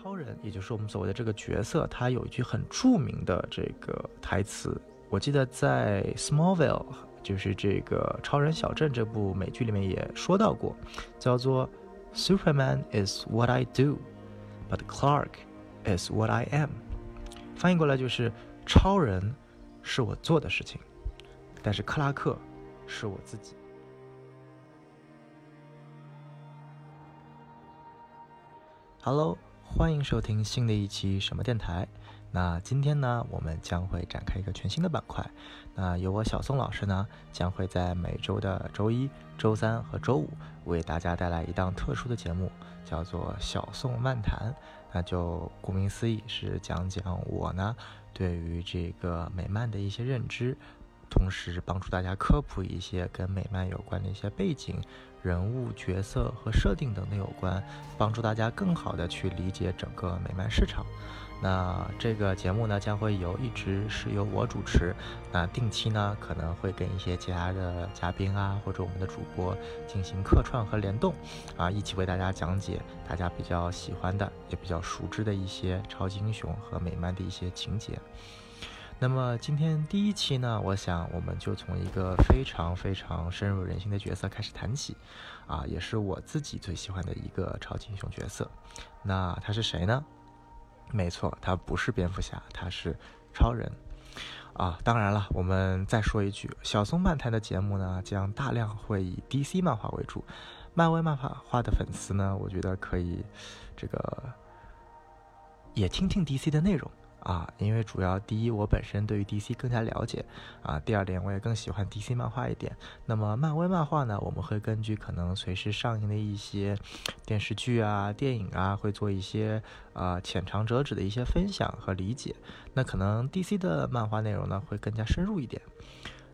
超人，也就是我们所谓的这个角色，他有一句很著名的这个台词，我记得在《Smallville》，就是这个《超人小镇》这部美剧里面也说到过，叫做 “Superman is what I do, but Clark is what I am”。翻译过来就是超人是我做的事情，但是克拉克是我自己。Hello。欢迎收听新的一期什么电台。那今天呢，我们将会展开一个全新的板块。那由我小宋老师呢，将会在每周的周一、周三和周五为大家带来一档特殊的节目，叫做小宋漫谈。那就顾名思义，是讲讲我呢对于这个美漫的一些认知。同时帮助大家科普一些跟美漫有关的一些背景、人物、角色和设定等等有关，帮助大家更好的去理解整个美漫市场。那这个节目呢，将会由一直是由我主持，那定期呢可能会跟一些其他的嘉宾啊，或者我们的主播进行客串和联动，啊，一起为大家讲解大家比较喜欢的也比较熟知的一些超级英雄和美漫的一些情节。那么今天第一期呢，我想我们就从一个非常非常深入人心的角色开始谈起，啊，也是我自己最喜欢的一个超级英雄角色。那他是谁呢？没错，他不是蝙蝠侠，他是超人。啊，当然了，我们再说一句，小松漫谈的节目呢，将大量会以 DC 漫画为主，漫威漫画画的粉丝呢，我觉得可以这个也听听 DC 的内容。啊，因为主要第一，我本身对于 DC 更加了解啊。第二点，我也更喜欢 DC 漫画一点。那么漫威漫画呢，我们会根据可能随时上映的一些电视剧啊、电影啊，会做一些啊浅尝辄止的一些分享和理解。那可能 DC 的漫画内容呢，会更加深入一点。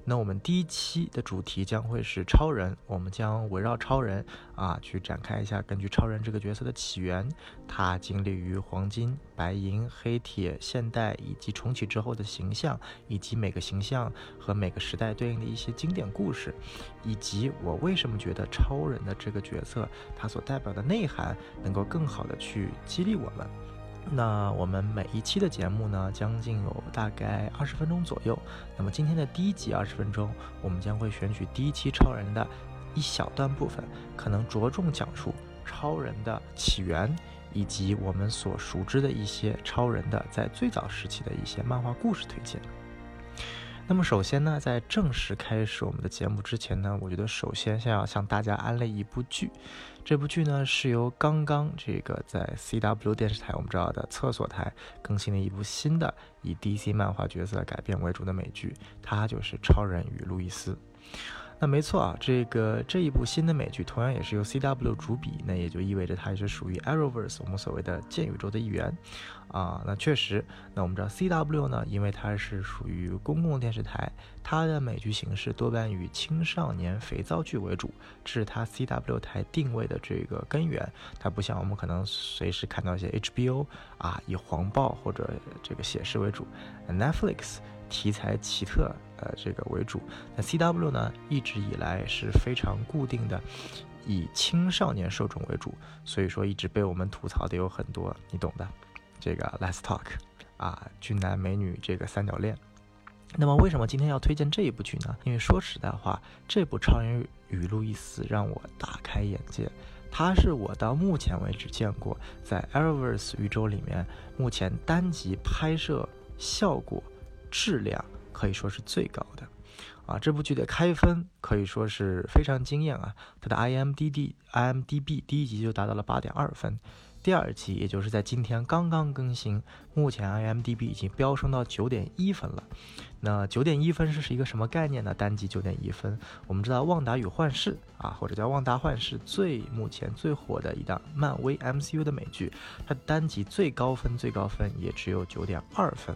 那我们第一期的主题将会是超人，我们将围绕超人啊去展开一下，根据超人这个角色的起源，他经历于黄金、白银、黑铁、现代以及重启之后的形象，以及每个形象和每个时代对应的一些经典故事，以及我为什么觉得超人的这个角色他所代表的内涵能够更好的去激励我们。那我们每一期的节目呢，将近有大概二十分钟左右。那么今天的第一集二十分钟，我们将会选取第一期超人的一小段部分，可能着重讲述超人的起源，以及我们所熟知的一些超人的在最早时期的一些漫画故事推荐。那么首先呢，在正式开始我们的节目之前呢，我觉得首先先要向大家安利一部剧。这部剧呢是由刚刚这个在 CW 电视台我们知道的厕所台更新的一部新的以 DC 漫画角色改编为主的美剧，它就是《超人与路易斯》。那没错啊，这个这一部新的美剧同样也是由 CW 主笔，那也就意味着它也是属于 Arrowverse 我们所谓的剑宇宙的一员啊。那确实，那我们知道 CW 呢，因为它是属于公共电视台，它的美剧形式多半以青少年肥皂剧为主，这是它 CW 台定位的这个根源。它不像我们可能随时看到一些 HBO 啊，以黄暴或者这个写实为主，Netflix 题材奇特。呃，这个为主，那 C W 呢，一直以来是非常固定的，以青少年受众为主，所以说一直被我们吐槽的有很多，你懂的，这个 Let's Talk 啊，俊男美女这个三角恋。那么为什么今天要推荐这一部剧呢？因为说实在话，这部《超人与路易斯》让我大开眼界，它是我到目前为止见过在 a r r o v e r s e 宇宙里面目前单集拍摄效果质量。可以说是最高的，啊，这部剧的开分可以说是非常惊艳啊！它的 IMDD IMDB 第一集就达到了八点二分，第二集也就是在今天刚刚更新，目前 IMDB 已经飙升到九点一分了。那九点一分是是一个什么概念呢？单集九点一分，我们知道《旺达与幻视》啊，或者叫《旺达幻视》最目前最火的一档漫威 MCU 的美剧，它单集最高分最高分也只有九点二分。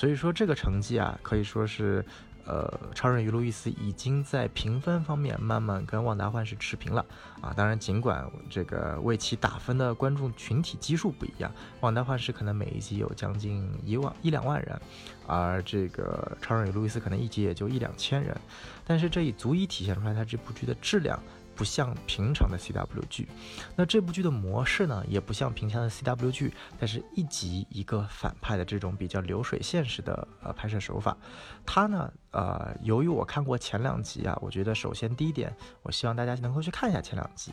所以说这个成绩啊，可以说是，呃，超人与路易斯已经在评分方面慢慢跟旺达幻视持平了啊。当然，尽管这个为其打分的观众群体基数不一样，旺达幻视可能每一集有将近一万一两万人，而这个超人与路易斯可能一集也就一两千人。但是这也足以体现出来它这部剧的质量。不像平常的 CW 剧，那这部剧的模式呢，也不像平常的 CW 剧，但是一集一个反派的这种比较流水线式的呃拍摄手法。它呢，呃，由于我看过前两集啊，我觉得首先第一点，我希望大家能够去看一下前两集。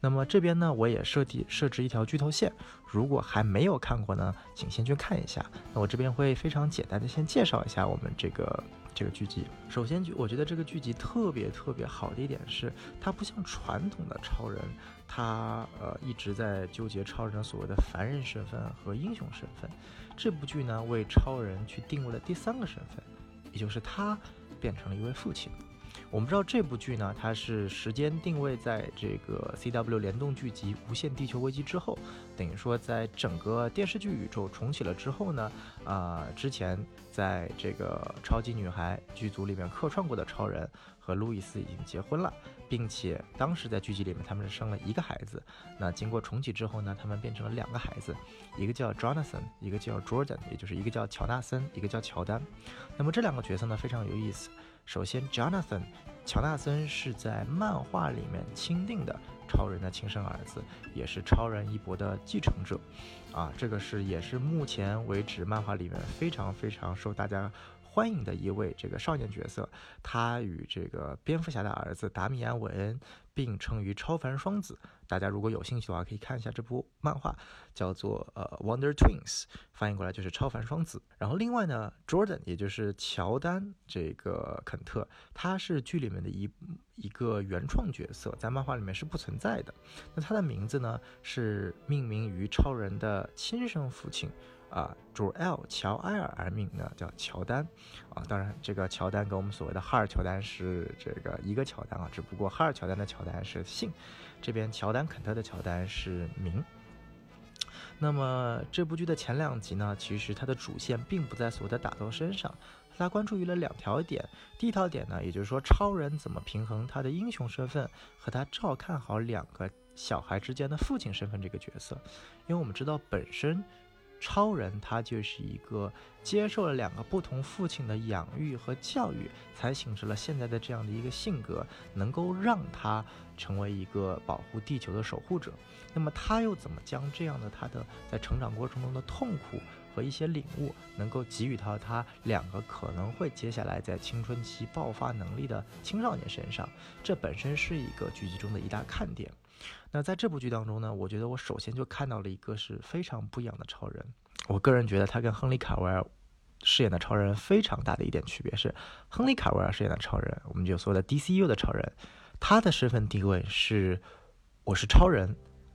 那么这边呢，我也设计设置一条剧透线，如果还没有看过呢，请先去看一下。那我这边会非常简单的先介绍一下我们这个。这个剧集，首先，我觉得这个剧集特别特别好的一点是，它不像传统的超人，他呃一直在纠结超人所谓的凡人身份和英雄身份。这部剧呢，为超人去定位了第三个身份，也就是他变成了一位父亲。我们知道这部剧呢，它是时间定位在这个 CW 联动剧集《无限地球危机》之后，等于说在整个电视剧宇宙重启了之后呢，啊，之前在这个超级女孩剧组里面客串过的超人和路易斯已经结婚了，并且当时在剧集里面他们是生了一个孩子。那经过重启之后呢，他们变成了两个孩子，一个叫 Jonathan，一个叫 Jordan，也就是一个叫乔纳森，一个叫乔丹。那么这两个角色呢非常有意思。首先，Jonathan，乔纳森是在漫画里面钦定的超人的亲生儿子，也是超人一博的继承者，啊，这个是也是目前为止漫画里面非常非常受大家。欢迎的一位这个少年角色，他与这个蝙蝠侠的儿子达米安·韦恩并称于超凡双子。大家如果有兴趣的话，可以看一下这部漫画，叫做呃《Wonder Twins》，翻译过来就是超凡双子。然后另外呢，Jordan，也就是乔丹这个肯特，他是剧里面的一一个原创角色，在漫画里面是不存在的。那他的名字呢，是命名于超人的亲生父亲。啊，主 L 乔埃尔而命的，叫乔丹，啊，当然这个乔丹跟我们所谓的哈尔乔丹是这个一个乔丹啊，只不过哈尔乔丹的乔丹是姓，这边乔丹肯特的乔丹是明。那么这部剧的前两集呢，其实它的主线并不在所谓的打斗身上，它关注于了两条点。第一条点呢，也就是说超人怎么平衡他的英雄身份和他照看好两个小孩之间的父亲身份这个角色，因为我们知道本身。超人他就是一个接受了两个不同父亲的养育和教育，才形成了现在的这样的一个性格，能够让他成为一个保护地球的守护者。那么他又怎么将这样的他的在成长过程中的痛苦和一些领悟，能够给予到他两个可能会接下来在青春期爆发能力的青少年身上？这本身是一个剧集中的一大看点。那在这部剧当中呢，我觉得我首先就看到了一个是非常不一样的超人。我个人觉得他跟亨利卡维尔饰演的超人非常大的一点区别是，亨利卡维尔饰演的超人，我们就说的 DCU 的超人，他的身份地位是我是超人，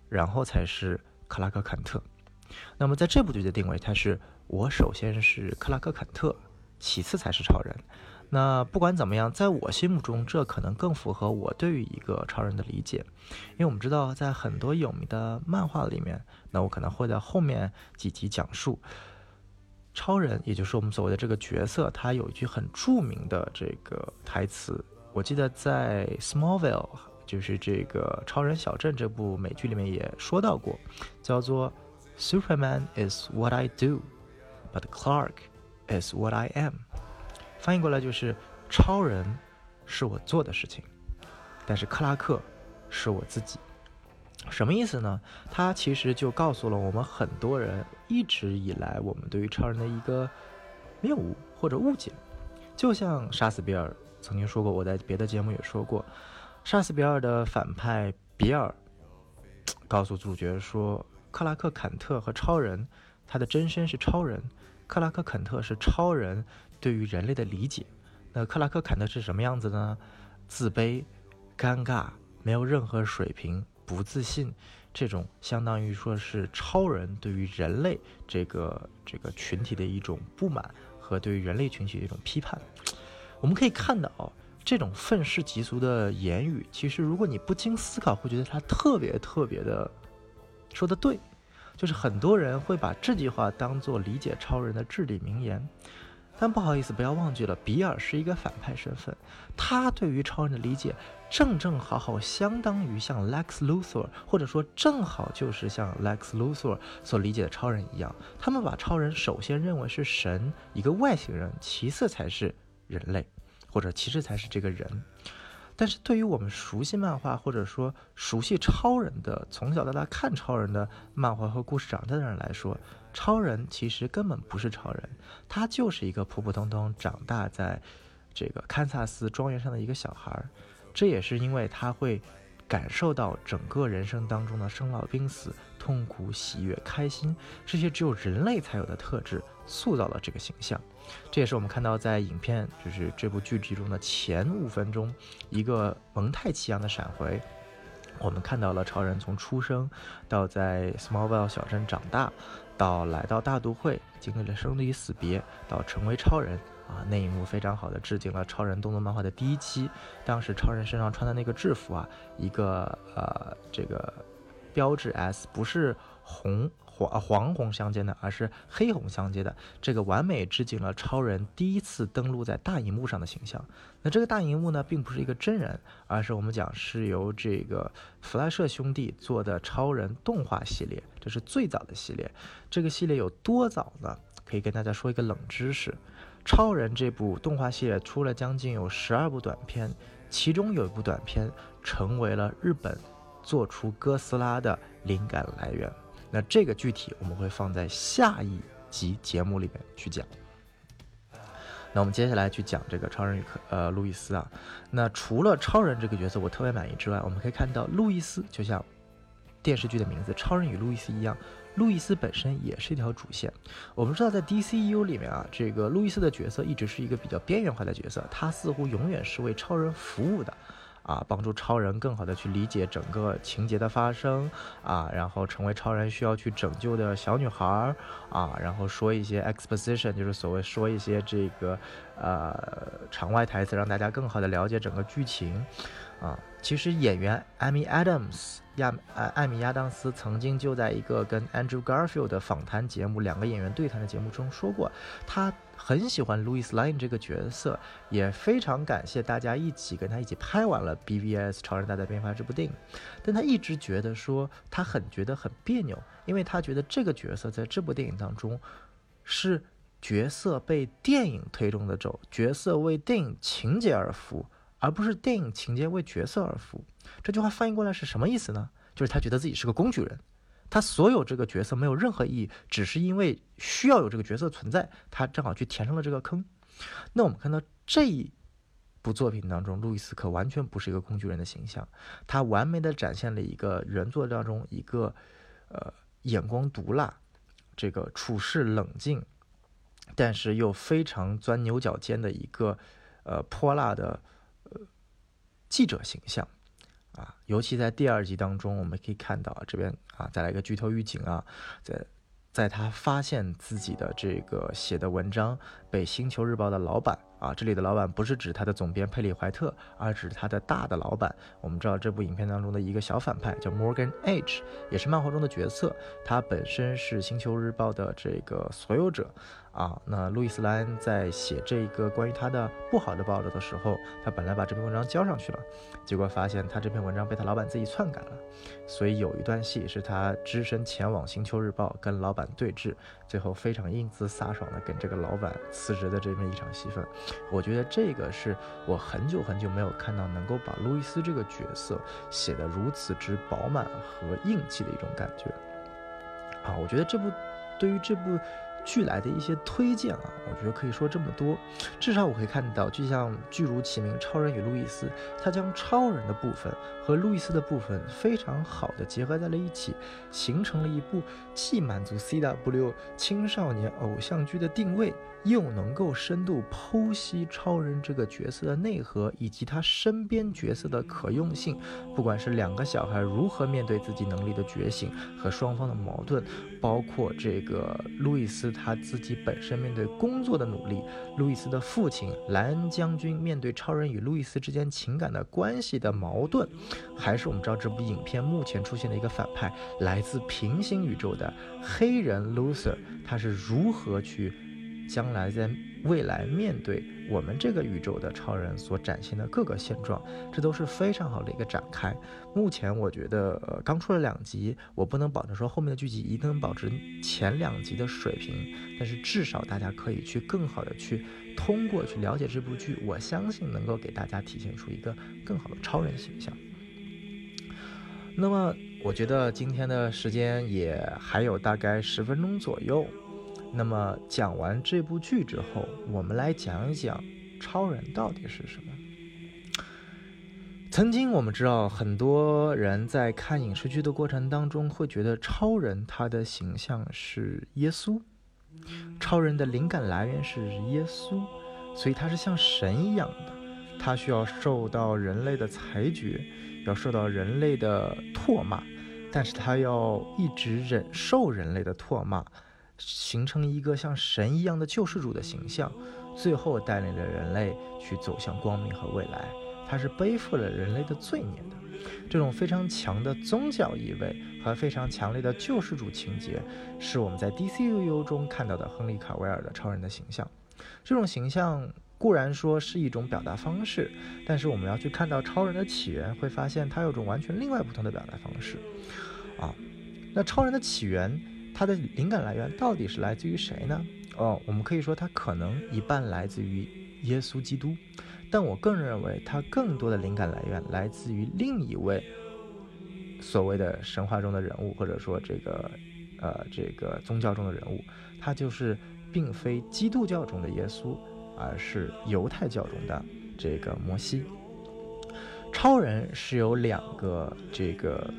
然后才是克拉克坎特。那么在这部剧的定位，他是我首先是克拉克坎特，其次才是超人。那不管怎么样，在我心目中，这可能更符合我对于一个超人的理解，因为我们知道，在很多有名的漫画里面，那我可能会在后面几集讲述超人，也就是我们所谓的这个角色，他有一句很著名的这个台词，我记得在《Smallville》，就是这个超人小镇这部美剧里面也说到过，叫做 “Superman is what I do, but Clark is what I am”。翻译过来就是，超人是我做的事情，但是克拉克是我自己。什么意思呢？他其实就告诉了我们很多人一直以来我们对于超人的一个谬误或者误解。就像杀死比尔曾经说过，我在别的节目也说过，杀死比尔的反派比尔告诉主角说，克拉克坎特和超人，他的真身是超人，克拉克坎特是超人。对于人类的理解，那克拉克坎特是什么样子呢？自卑、尴尬、没有任何水平、不自信，这种相当于说是超人对于人类这个这个群体的一种不满和对于人类群体的一种批判。我们可以看到，这种愤世嫉俗的言语，其实如果你不经思考，会觉得他特别特别的说的对，就是很多人会把这句话当做理解超人的至理名言。但不好意思，不要忘记了，比尔是一个反派身份，他对于超人的理解正正好好相当于像 Lex Luthor，或者说正好就是像 Lex Luthor 所理解的超人一样，他们把超人首先认为是神，一个外星人，其次才是人类，或者其实才是这个人。但是对于我们熟悉漫画或者说熟悉超人的，从小到大看超人的漫画和故事长大的人来说，超人其实根本不是超人，他就是一个普普通通长大在这个堪萨斯庄园上的一个小孩儿。这也是因为他会感受到整个人生当中的生老病死、痛苦、喜悦、开心这些只有人类才有的特质，塑造了这个形象。这也是我们看到在影片，就是这部剧集中的前五分钟，一个蒙太奇一样的闪回，我们看到了超人从出生到在 Smallville 小镇长大，到来到大都会，经历了生离死别，到成为超人啊，那一幕非常好的致敬了超人动作漫画的第一期，当时超人身上穿的那个制服啊，一个呃这个标志 S 不是红。黄黄红相间的，而是黑红相间的，这个完美致敬了超人第一次登陆在大荧幕上的形象。那这个大荧幕呢，并不是一个真人，而是我们讲是由这个弗莱舍兄弟做的超人动画系列，这是最早的系列。这个系列有多早呢？可以跟大家说一个冷知识：超人这部动画系列出了将近有十二部短片，其中有一部短片成为了日本做出哥斯拉的灵感来源。那这个具体我们会放在下一集节目里面去讲。那我们接下来去讲这个超人与克呃路易斯啊。那除了超人这个角色我特别满意之外，我们可以看到路易斯就像电视剧的名字《超人与路易斯》一样，路易斯本身也是一条主线。我们知道在 DCU 里面啊，这个路易斯的角色一直是一个比较边缘化的角色，他似乎永远是为超人服务的。啊，帮助超人更好的去理解整个情节的发生啊，然后成为超人需要去拯救的小女孩啊，然后说一些 exposition，就是所谓说一些这个呃场外台词，让大家更好的了解整个剧情啊。其实演员艾米·亚当斯亚艾艾米·亚当斯曾经就在一个跟 Andrew Garfield 的访谈节目，两个演员对谈的节目中说过，他很喜欢 Louis Lane 这个角色，也非常感谢大家一起跟他一起拍完了 BVS 超人大战变法这部电影，但他一直觉得说他很觉得很别扭，因为他觉得这个角色在这部电影当中是角色被电影推动的走，角色为电影情节而服务。而不是电影情节为角色而服，这句话翻译过来是什么意思呢？就是他觉得自己是个工具人，他所有这个角色没有任何意义，只是因为需要有这个角色存在，他正好去填上了这个坑。那我们看到这一部作品当中，路易斯可完全不是一个工具人的形象，他完美的展现了一个原作当中一个呃眼光毒辣，这个处事冷静，但是又非常钻牛角尖的一个呃泼辣的。记者形象，啊，尤其在第二集当中，我们可以看到这边啊，再来一个剧透预警啊，在在他发现自己的这个写的文章被《星球日报》的老板啊，这里的老板不是指他的总编佩里怀特，而指他的大的老板。我们知道这部影片当中的一个小反派叫 Morgan H，也是漫画中的角色，他本身是《星球日报》的这个所有者。啊，那路易斯兰在写这个关于他的不好的报道的时候，他本来把这篇文章交上去了，结果发现他这篇文章被他老板自己篡改了，所以有一段戏是他只身前往《星球日报》跟老板对峙，最后非常英姿飒爽的跟这个老板辞职的这么一场戏份。我觉得这个是我很久很久没有看到能够把路易斯这个角色写得如此之饱满和硬气的一种感觉。啊，我觉得这部对于这部。剧来的一些推荐啊，我觉得可以说这么多。至少我可以看到，就像剧如其名，《超人与路易斯》，他将超人的部分和路易斯的部分非常好的结合在了一起，形成了一部既满足 CW 青少年偶像剧的定位。又能够深度剖析超人这个角色的内核，以及他身边角色的可用性。不管是两个小孩如何面对自己能力的觉醒和双方的矛盾，包括这个路易斯他自己本身面对工作的努力，路易斯的父亲莱恩将军面对超人与路易斯之间情感的关系的矛盾，还是我们知道这部影片目前出现的一个反派，来自平行宇宙的黑人 Loser，他是如何去。将来在未来面对我们这个宇宙的超人所展现的各个现状，这都是非常好的一个展开。目前我觉得，刚出了两集，我不能保证说后面的剧集一定能保持前两集的水平，但是至少大家可以去更好的去通过去了解这部剧，我相信能够给大家体现出一个更好的超人形象。那么，我觉得今天的时间也还有大概十分钟左右。那么讲完这部剧之后，我们来讲一讲超人到底是什么。曾经我们知道，很多人在看影视剧的过程当中，会觉得超人他的形象是耶稣，超人的灵感来源是耶稣，所以他是像神一样的，他需要受到人类的裁决。要受到人类的唾骂，但是他要一直忍受人类的唾骂，形成一个像神一样的救世主的形象，最后带领着人类去走向光明和未来。他是背负了人类的罪孽的，这种非常强的宗教意味和非常强烈的救世主情节，是我们在 DCU 中看到的亨利卡维尔的超人的形象。这种形象。固然说是一种表达方式，但是我们要去看到超人的起源，会发现它有种完全另外不同的表达方式。啊，那超人的起源，它的灵感来源到底是来自于谁呢？哦，我们可以说它可能一半来自于耶稣基督，但我更认为它更多的灵感来源来自于另一位所谓的神话中的人物，或者说这个呃这个宗教中的人物，他就是并非基督教中的耶稣。而是犹太教中的这个摩西。超人是由两个这个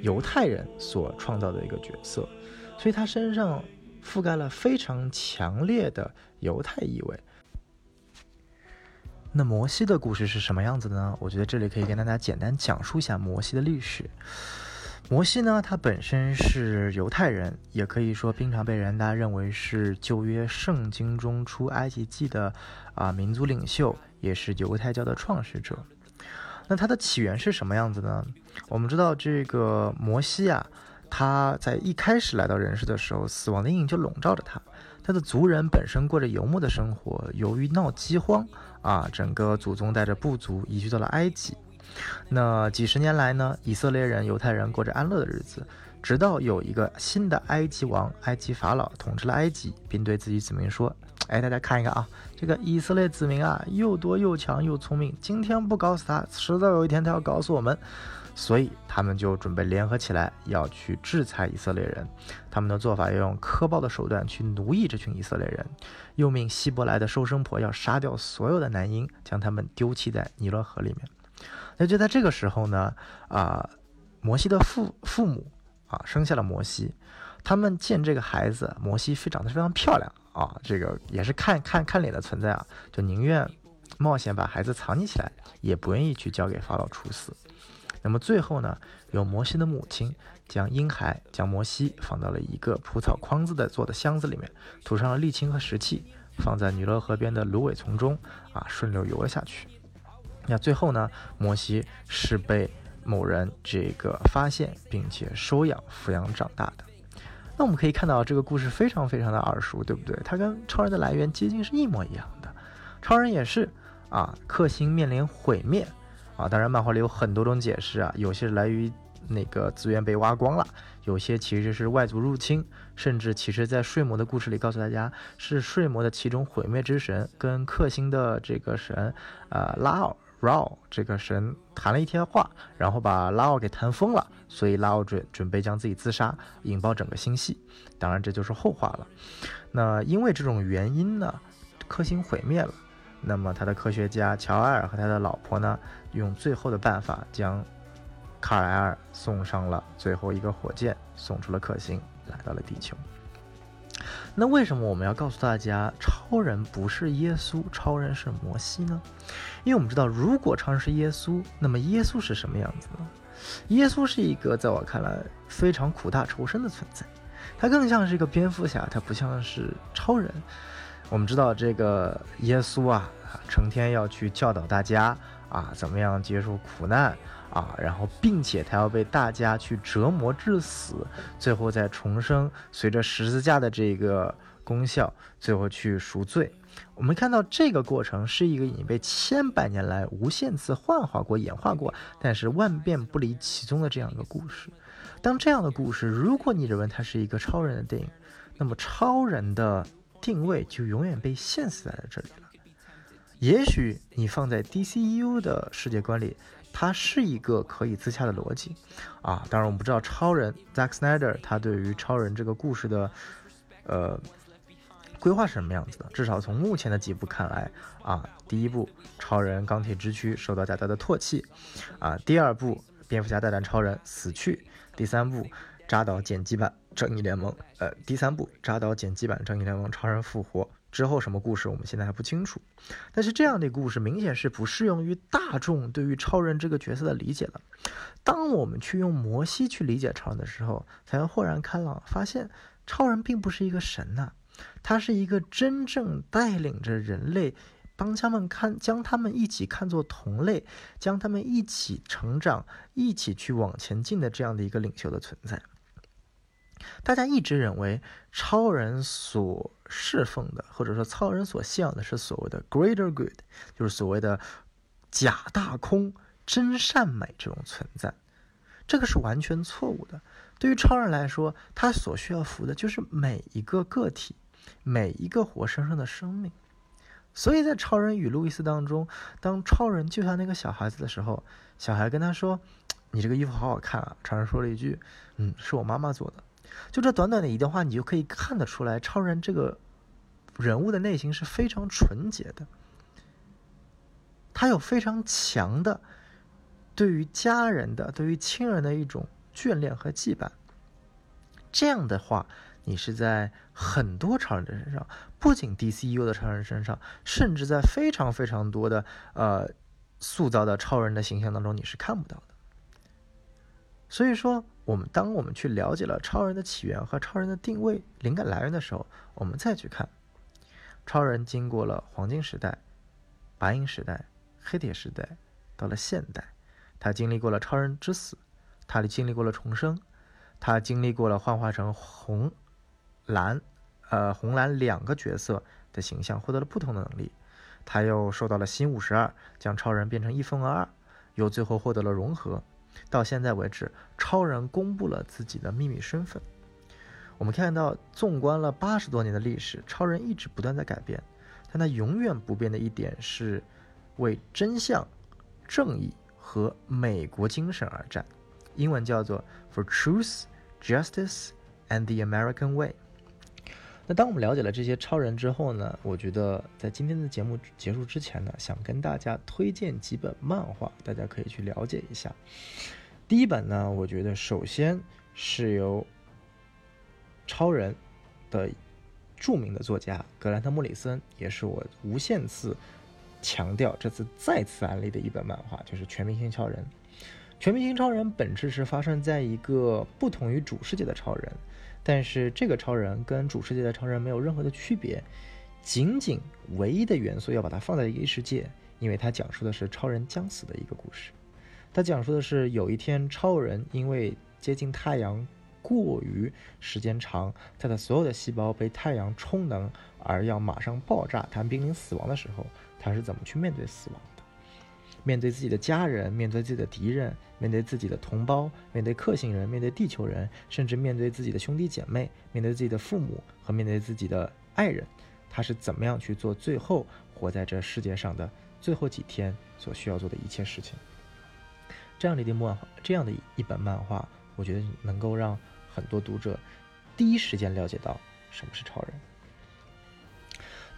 犹太人所创造的一个角色，所以他身上覆盖了非常强烈的犹太意味。那摩西的故事是什么样子的呢？我觉得这里可以跟大家简单讲述一下摩西的历史。摩西呢，他本身是犹太人，也可以说经常被人大家认为是旧约圣经中出埃及记的啊民族领袖，也是犹太教的创始者。那他的起源是什么样子呢？我们知道这个摩西啊，他在一开始来到人世的时候，死亡的阴影就笼罩着他。他的族人本身过着游牧的生活，由于闹饥荒啊，整个祖宗带着部族移居到了埃及。那几十年来呢，以色列人、犹太人过着安乐的日子，直到有一个新的埃及王——埃及法老统治了埃及，并对自己子民说：“哎，大家看一看啊，这个以色列子民啊，又多又强又聪明，今天不搞死他，迟早有一天他要搞死我们。”所以他们就准备联合起来，要去制裁以色列人。他们的做法要用苛暴的手段去奴役这群以色列人，又命希伯来的收生婆要杀掉所有的男婴，将他们丢弃在尼罗河里面。那就在这个时候呢，啊，摩西的父父母啊生下了摩西，他们见这个孩子摩西非长得非常漂亮啊，这个也是看看看脸的存在啊，就宁愿冒险把孩子藏匿起来，也不愿意去交给法老处死。那么最后呢，由摩西的母亲将婴孩将摩西放到了一个蒲草筐子的做的箱子里面，涂上了沥青和石器，放在尼罗河边的芦苇丛中啊，顺流游了下去。那最后呢？摩西是被某人这个发现并且收养抚养长大的。那我们可以看到这个故事非常非常的耳熟，对不对？它跟超人的来源接近是一模一样的。超人也是啊，克星面临毁灭啊。当然，漫画里有很多种解释啊，有些是来于那个资源被挖光了，有些其实是外族入侵，甚至其实在睡魔的故事里告诉大家，是睡魔的其中毁灭之神跟克星的这个神啊拉奥。，rao 这个神谈了一天话，然后把拉奥给谈疯了，所以拉奥准准备将自己自杀，引爆整个星系。当然这就是后话了。那因为这种原因呢，克星毁灭了。那么他的科学家乔埃尔和他的老婆呢，用最后的办法将卡莱尔送上了最后一个火箭，送出了克星，来到了地球。那为什么我们要告诉大家超人不是耶稣，超人是摩西呢？因为我们知道，如果超人是耶稣，那么耶稣是什么样子呢？耶稣是一个在我看来非常苦大仇深的存在，他更像是一个蝙蝠侠，他不像是超人。我们知道这个耶稣啊，成天要去教导大家啊，怎么样接受苦难。啊，然后并且他要被大家去折磨致死，最后再重生，随着十字架的这个功效，最后去赎罪。我们看到这个过程是一个已经被千百年来无限次幻化过、演化过，但是万变不离其宗的这样一个故事。当这样的故事，如果你认为它是一个超人的电影，那么超人的定位就永远被限死在了这里了。也许你放在 DCU 的世界观里，它是一个可以自洽的逻辑啊。当然，我们不知道超人 Zack Snyder 他对于超人这个故事的，呃。规划是什么样子的？至少从目前的几部看来啊，第一部《超人钢铁之躯》受到大家的唾弃，啊，第二部《蝙蝠侠大战超人》死去，第三部扎导剪辑版《正义联盟》，呃，第三部扎导剪辑版《正义联盟》超人复活之后什么故事，我们现在还不清楚。但是这样的故事明显是不适用于大众对于超人这个角色的理解了。当我们去用摩西去理解超人的时候，才会豁然开朗，发现超人并不是一个神呐。他是一个真正带领着人类，帮他们看，将他们一起看作同类，将他们一起成长，一起去往前进的这样的一个领袖的存在。大家一直认为超人所侍奉的，或者说超人所信仰的是所谓的 greater good，就是所谓的假大空、真善美这种存在，这个是完全错误的。对于超人来说，他所需要服的就是每一个个体。每一个活生生的生命，所以在《超人与路易斯》当中，当超人救下那个小孩子的时候，小孩跟他说：“你这个衣服好好看啊。”超人说了一句：“嗯，是我妈妈做的。”就这短短的一段话，你就可以看得出来，超人这个人物的内心是非常纯洁的，他有非常强的对于家人的、对于亲人的一种眷恋和羁绊。这样的话。你是在很多超人的身上，不仅 DCU 的超人身上，甚至在非常非常多的呃塑造的超人的形象当中，你是看不到的。所以说，我们当我们去了解了超人的起源和超人的定位、灵感来源的时候，我们再去看超人经过了黄金时代、白银时代、黑铁时代，到了现代，他经历过了超人之死，他经历过了重生，他经历过了幻化成红。蓝，呃，红蓝两个角色的形象获得了不同的能力，他又受到了新五十二，将超人变成一分为二，又最后获得了融合。到现在为止，超人公布了自己的秘密身份。我们看到，纵观了八十多年的历史，超人一直不断在改变，但他永远不变的一点是为真相、正义和美国精神而战。英文叫做 For Truth, Justice and the American Way。那当我们了解了这些超人之后呢？我觉得在今天的节目结束之前呢，想跟大家推荐几本漫画，大家可以去了解一下。第一本呢，我觉得首先是由超人的著名的作家格兰特·莫里森，也是我无限次强调，这次再次安利的一本漫画，就是《全明星超人》。《全明星超人》本质是发生在一个不同于主世界的超人。但是这个超人跟主世界的超人没有任何的区别，仅仅唯一的元素要把它放在异世界，因为它讲述的是超人将死的一个故事。它讲述的是有一天超人因为接近太阳过于时间长，他的所有的细胞被太阳充能而要马上爆炸，他濒临死亡的时候，他是怎么去面对死亡？面对自己的家人，面对自己的敌人，面对自己的同胞，面对克星人，面对地球人，甚至面对自己的兄弟姐妹，面对自己的父母和面对自己的爱人，他是怎么样去做最后活在这世界上的最后几天所需要做的一切事情？这样的一漫画，这样的一本漫画，我觉得能够让很多读者第一时间了解到什么是超人。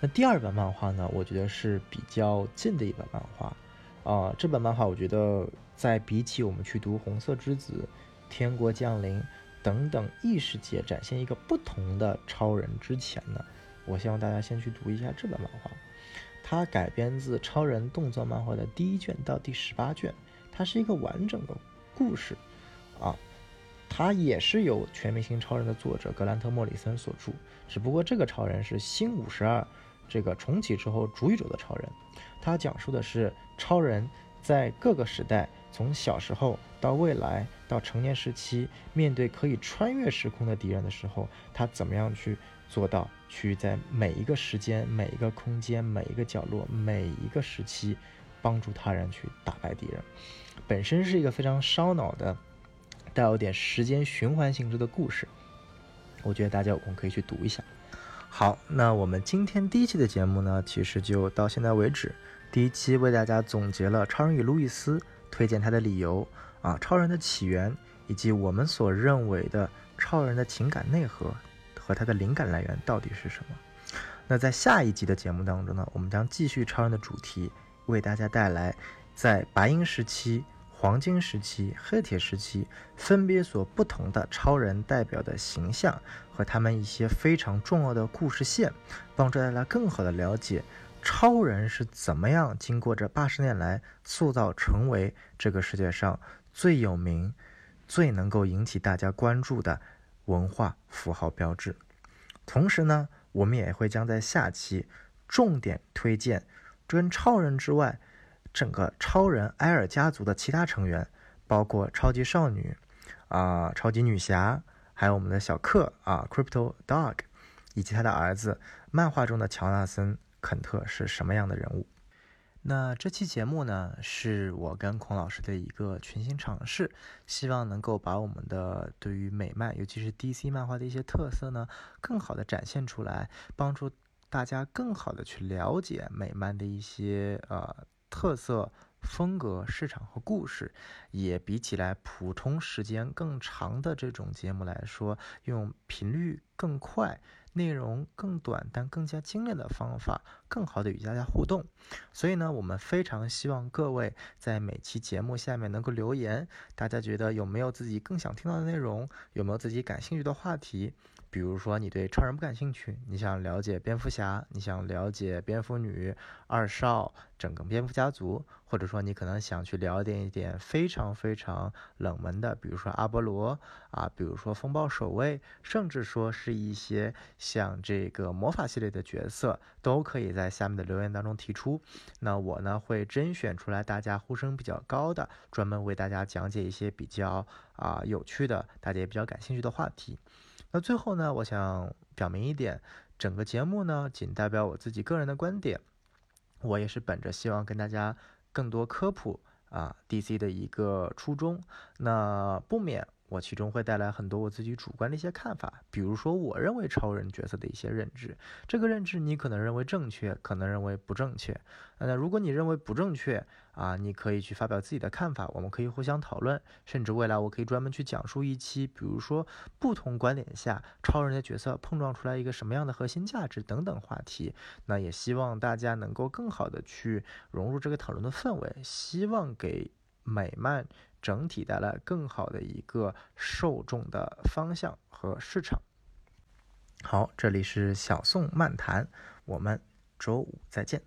那第二本漫画呢？我觉得是比较近的一本漫画。啊，这本漫画我觉得，在比起我们去读《红色之子》《天国降临》等等异世界展现一个不同的超人之前呢，我希望大家先去读一下这本漫画。它改编自超人动作漫画的第一卷到第十八卷，它是一个完整的故事。啊，它也是由《全明星超人》的作者格兰特·莫里森所著，只不过这个超人是新五十二。这个重启之后主宇宙的超人，他讲述的是超人在各个时代，从小时候到未来到成年时期，面对可以穿越时空的敌人的时候，他怎么样去做到去在每一个时间、每一个空间、每一个角落、每一个时期，帮助他人去打败敌人，本身是一个非常烧脑的、带有点时间循环性质的故事。我觉得大家有空可以去读一下。好，那我们今天第一期的节目呢，其实就到现在为止。第一期为大家总结了《超人与路易斯》，推荐他的理由啊，超人的起源，以及我们所认为的超人的情感内核和他的灵感来源到底是什么。那在下一集的节目当中呢，我们将继续超人的主题，为大家带来在白银时期。黄金时期、黑铁时期分别所不同的超人代表的形象和他们一些非常重要的故事线，帮助大家更好的了解超人是怎么样经过这八十年来塑造成为这个世界上最有名、最能够引起大家关注的文化符号标志。同时呢，我们也会将在下期重点推荐跟超人之外。整个超人埃尔家族的其他成员，包括超级少女，啊，超级女侠，还有我们的小克啊，Crypto Dog，以及他的儿子，漫画中的乔纳森·肯特是什么样的人物？那这期节目呢，是我跟孔老师的一个全新尝试，希望能够把我们的对于美漫，尤其是 DC 漫画的一些特色呢，更好的展现出来，帮助大家更好的去了解美漫的一些呃。特色、风格、市场和故事，也比起来普通时间更长的这种节目来说，用频率更快、内容更短但更加精炼的方法，更好的与大家互动。所以呢，我们非常希望各位在每期节目下面能够留言，大家觉得有没有自己更想听到的内容，有没有自己感兴趣的话题？比如说，你对超人不感兴趣，你想了解蝙蝠侠，你想了解蝙蝠女、二少、整个蝙蝠家族，或者说你可能想去了解一点非常非常冷门的，比如说阿波罗啊，比如说风暴守卫，甚至说是一些像这个魔法系列的角色，都可以在下面的留言当中提出。那我呢会甄选出来大家呼声比较高的，专门为大家讲解一些比较啊有趣的，大家也比较感兴趣的话题。那最后呢，我想表明一点，整个节目呢仅代表我自己个人的观点，我也是本着希望跟大家更多科普啊 DC 的一个初衷，那不免。我其中会带来很多我自己主观的一些看法，比如说我认为超人角色的一些认知，这个认知你可能认为正确，可能认为不正确。那如果你认为不正确啊，你可以去发表自己的看法，我们可以互相讨论，甚至未来我可以专门去讲述一期，比如说不同观点下超人的角色碰撞出来一个什么样的核心价值等等话题。那也希望大家能够更好的去融入这个讨论的氛围，希望给。美漫整体带来更好的一个受众的方向和市场。好，这里是小宋漫谈，我们周五再见。